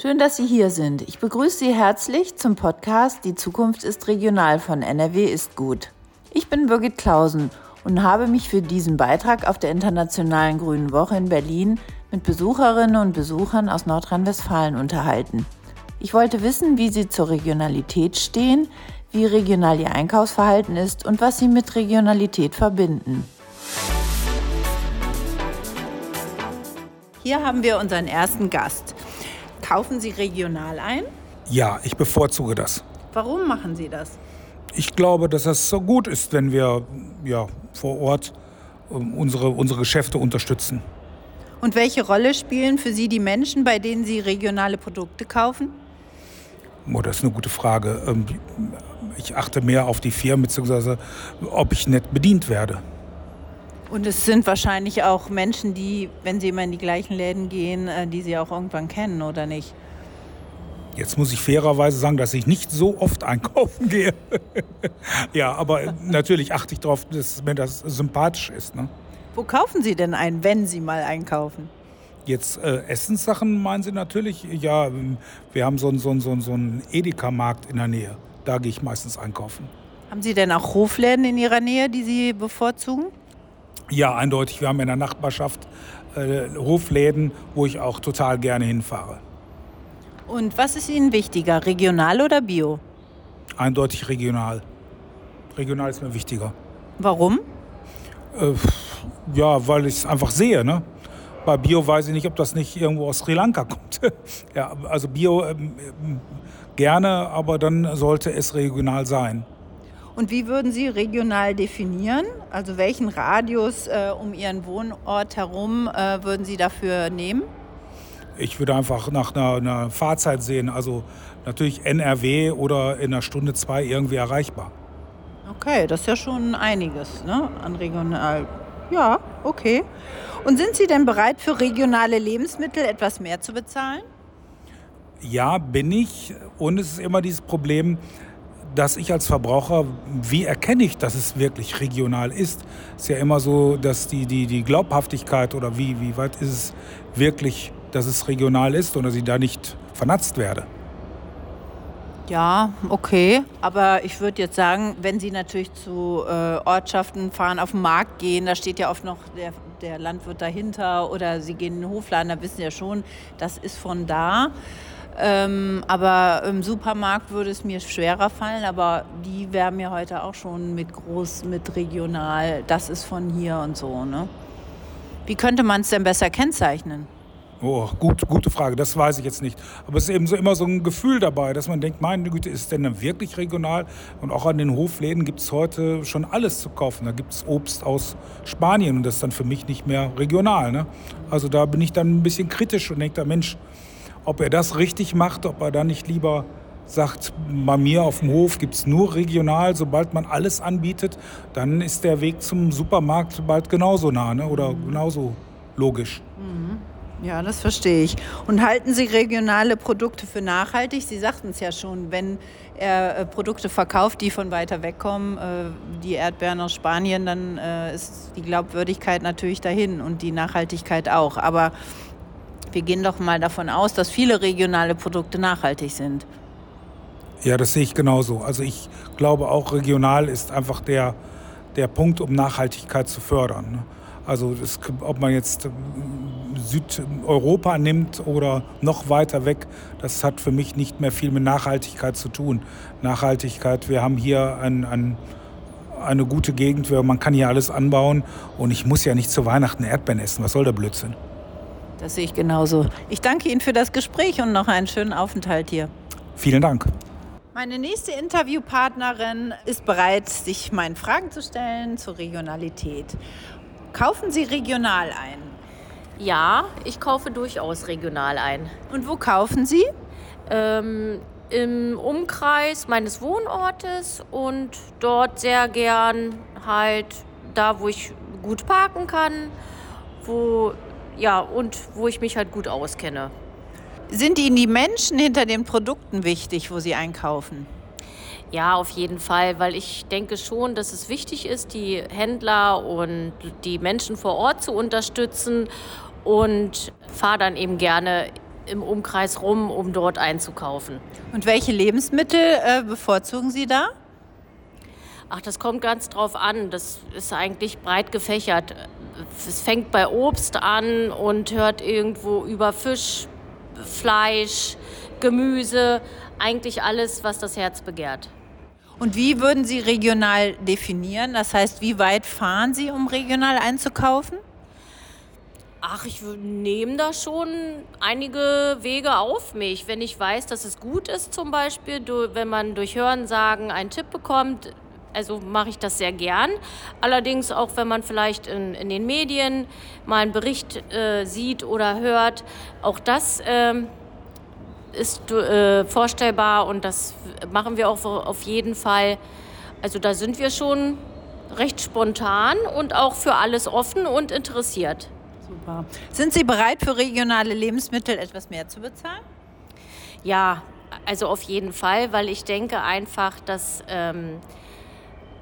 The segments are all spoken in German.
Schön, dass Sie hier sind. Ich begrüße Sie herzlich zum Podcast Die Zukunft ist regional von NRW ist gut. Ich bin Birgit Klausen und habe mich für diesen Beitrag auf der Internationalen Grünen Woche in Berlin mit Besucherinnen und Besuchern aus Nordrhein-Westfalen unterhalten. Ich wollte wissen, wie sie zur Regionalität stehen, wie regional ihr Einkaufsverhalten ist und was sie mit Regionalität verbinden. Hier haben wir unseren ersten Gast. Kaufen Sie regional ein? Ja, ich bevorzuge das. Warum machen Sie das? Ich glaube, dass das so gut ist, wenn wir ja, vor Ort ähm, unsere, unsere Geschäfte unterstützen. Und welche Rolle spielen für Sie die Menschen, bei denen Sie regionale Produkte kaufen? Oh, das ist eine gute Frage. Ich achte mehr auf die Firmen, beziehungsweise ob ich nett bedient werde. Und es sind wahrscheinlich auch Menschen, die, wenn sie immer in die gleichen Läden gehen, äh, die sie auch irgendwann kennen, oder nicht? Jetzt muss ich fairerweise sagen, dass ich nicht so oft einkaufen gehe. ja, aber natürlich achte ich darauf, dass mir das sympathisch ist. Ne? Wo kaufen Sie denn ein, wenn Sie mal einkaufen? Jetzt äh, Essenssachen meinen Sie natürlich? Ja, wir haben so einen so so so ein Edeka-Markt in der Nähe. Da gehe ich meistens einkaufen. Haben Sie denn auch Hofläden in Ihrer Nähe, die Sie bevorzugen? Ja, eindeutig. Wir haben in der Nachbarschaft äh, Hofläden, wo ich auch total gerne hinfahre. Und was ist Ihnen wichtiger, regional oder bio? Eindeutig regional. Regional ist mir wichtiger. Warum? Äh, ja, weil ich es einfach sehe. Ne? Bei Bio weiß ich nicht, ob das nicht irgendwo aus Sri Lanka kommt. ja, also Bio ähm, gerne, aber dann sollte es regional sein. Und wie würden Sie regional definieren? Also welchen Radius äh, um Ihren Wohnort herum äh, würden Sie dafür nehmen? Ich würde einfach nach einer, einer, Fahrzeit sehen. Also natürlich NRW oder in einer Stunde zwei irgendwie erreichbar. Okay, das ist ja schon einiges ne? an regional. Ja, okay. Und sind Sie denn bereit, für regionale Lebensmittel etwas mehr zu bezahlen? Ja, bin ich. Und es ist immer dieses Problem, dass ich als Verbraucher, wie erkenne ich, dass es wirklich regional ist? Es ist ja immer so, dass die, die, die Glaubhaftigkeit oder wie, wie weit ist es wirklich, dass es regional ist und dass ich da nicht vernatzt werde. Ja, okay. Aber ich würde jetzt sagen, wenn Sie natürlich zu äh, Ortschaften fahren, auf den Markt gehen, da steht ja oft noch der, der Landwirt dahinter oder Sie gehen in den Hofladen, da wissen Sie ja schon, das ist von da. Ähm, aber im Supermarkt würde es mir schwerer fallen, aber die werben ja heute auch schon mit groß, mit regional, das ist von hier und so. Ne? Wie könnte man es denn besser kennzeichnen? Oh, gut, gute Frage, das weiß ich jetzt nicht. Aber es ist eben so immer so ein Gefühl dabei, dass man denkt, meine Güte, ist denn wirklich regional? Und auch an den Hofläden gibt es heute schon alles zu kaufen. Da gibt es Obst aus Spanien und das ist dann für mich nicht mehr regional. Ne? Also da bin ich dann ein bisschen kritisch und denke da, Mensch, ob er das richtig macht, ob er dann nicht lieber sagt, bei mir auf dem Hof gibt es nur regional, sobald man alles anbietet, dann ist der Weg zum Supermarkt bald genauso nah ne? oder genauso logisch. Mhm. Ja, das verstehe ich. Und halten Sie regionale Produkte für nachhaltig? Sie sagten es ja schon, wenn er äh, Produkte verkauft, die von weiter weg kommen, äh, die Erdbeeren aus Spanien, dann äh, ist die Glaubwürdigkeit natürlich dahin und die Nachhaltigkeit auch. Aber wir gehen doch mal davon aus, dass viele regionale Produkte nachhaltig sind. Ja, das sehe ich genauso. Also ich glaube auch, regional ist einfach der, der Punkt, um Nachhaltigkeit zu fördern. Also das, ob man jetzt ähm, Südeuropa nimmt oder noch weiter weg, das hat für mich nicht mehr viel mit Nachhaltigkeit zu tun. Nachhaltigkeit, wir haben hier ein, ein, eine gute Gegend, man kann hier alles anbauen und ich muss ja nicht zu Weihnachten Erdbeeren essen. Was soll der Blödsinn? Das sehe ich genauso. Ich danke Ihnen für das Gespräch und noch einen schönen Aufenthalt hier. Vielen Dank. Meine nächste Interviewpartnerin ist bereit, sich meinen Fragen zu stellen zur Regionalität. Kaufen Sie regional ein? Ja, ich kaufe durchaus regional ein. Und wo kaufen Sie? Ähm, Im Umkreis meines Wohnortes und dort sehr gern halt da, wo ich gut parken kann, wo ja, und wo ich mich halt gut auskenne. Sind Ihnen die Menschen hinter den Produkten wichtig, wo Sie einkaufen? Ja, auf jeden Fall, weil ich denke schon, dass es wichtig ist, die Händler und die Menschen vor Ort zu unterstützen und fahre dann eben gerne im Umkreis rum, um dort einzukaufen. Und welche Lebensmittel äh, bevorzugen Sie da? Ach, das kommt ganz drauf an. Das ist eigentlich breit gefächert. Es fängt bei Obst an und hört irgendwo über Fisch, Fleisch, Gemüse, eigentlich alles, was das Herz begehrt. Und wie würden Sie regional definieren? Das heißt, wie weit fahren Sie, um regional einzukaufen? Ach, ich nehme da schon einige Wege auf mich. Wenn ich weiß, dass es gut ist, zum Beispiel, wenn man durch Hörensagen einen Tipp bekommt, also mache ich das sehr gern. Allerdings auch, wenn man vielleicht in, in den Medien mal einen Bericht äh, sieht oder hört, auch das äh, ist äh, vorstellbar und das machen wir auch auf jeden Fall. Also da sind wir schon recht spontan und auch für alles offen und interessiert. Super. Sind Sie bereit, für regionale Lebensmittel etwas mehr zu bezahlen? Ja, also auf jeden Fall, weil ich denke einfach, dass ähm,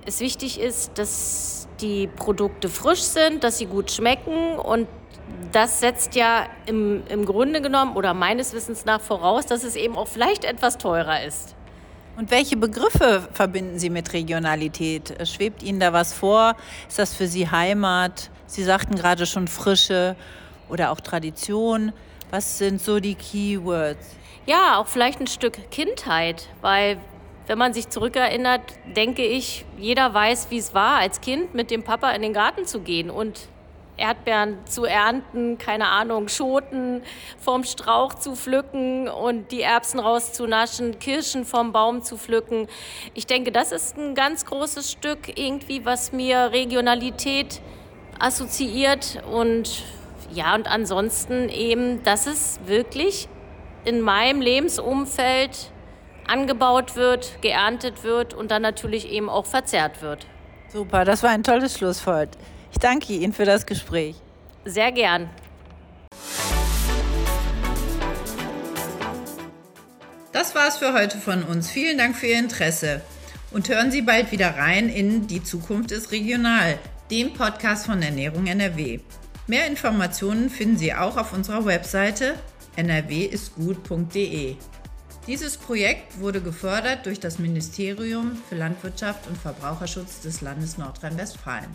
es wichtig ist, dass die Produkte frisch sind, dass sie gut schmecken und das setzt ja im, im Grunde genommen oder meines Wissens nach voraus, dass es eben auch vielleicht etwas teurer ist. Und welche Begriffe verbinden Sie mit Regionalität? Schwebt Ihnen da was vor? Ist das für Sie Heimat? Sie sagten gerade schon Frische oder auch Tradition. Was sind so die Keywords? Ja, auch vielleicht ein Stück Kindheit, weil wenn man sich zurückerinnert, denke ich, jeder weiß, wie es war, als Kind mit dem Papa in den Garten zu gehen und Erdbeeren zu ernten, keine Ahnung, Schoten vom Strauch zu pflücken und die Erbsen rauszunaschen, Kirschen vom Baum zu pflücken. Ich denke, das ist ein ganz großes Stück irgendwie, was mir Regionalität assoziiert und ja, und ansonsten eben, dass es wirklich in meinem Lebensumfeld angebaut wird, geerntet wird und dann natürlich eben auch verzehrt wird. Super, das war ein tolles Schlusswort. Ich danke Ihnen für das Gespräch. Sehr gern. Das war's für heute von uns. Vielen Dank für Ihr Interesse. Und hören Sie bald wieder rein in Die Zukunft ist regional, dem Podcast von Ernährung NRW. Mehr Informationen finden Sie auch auf unserer Webseite nrwistgut.de. Dieses Projekt wurde gefördert durch das Ministerium für Landwirtschaft und Verbraucherschutz des Landes Nordrhein-Westfalen.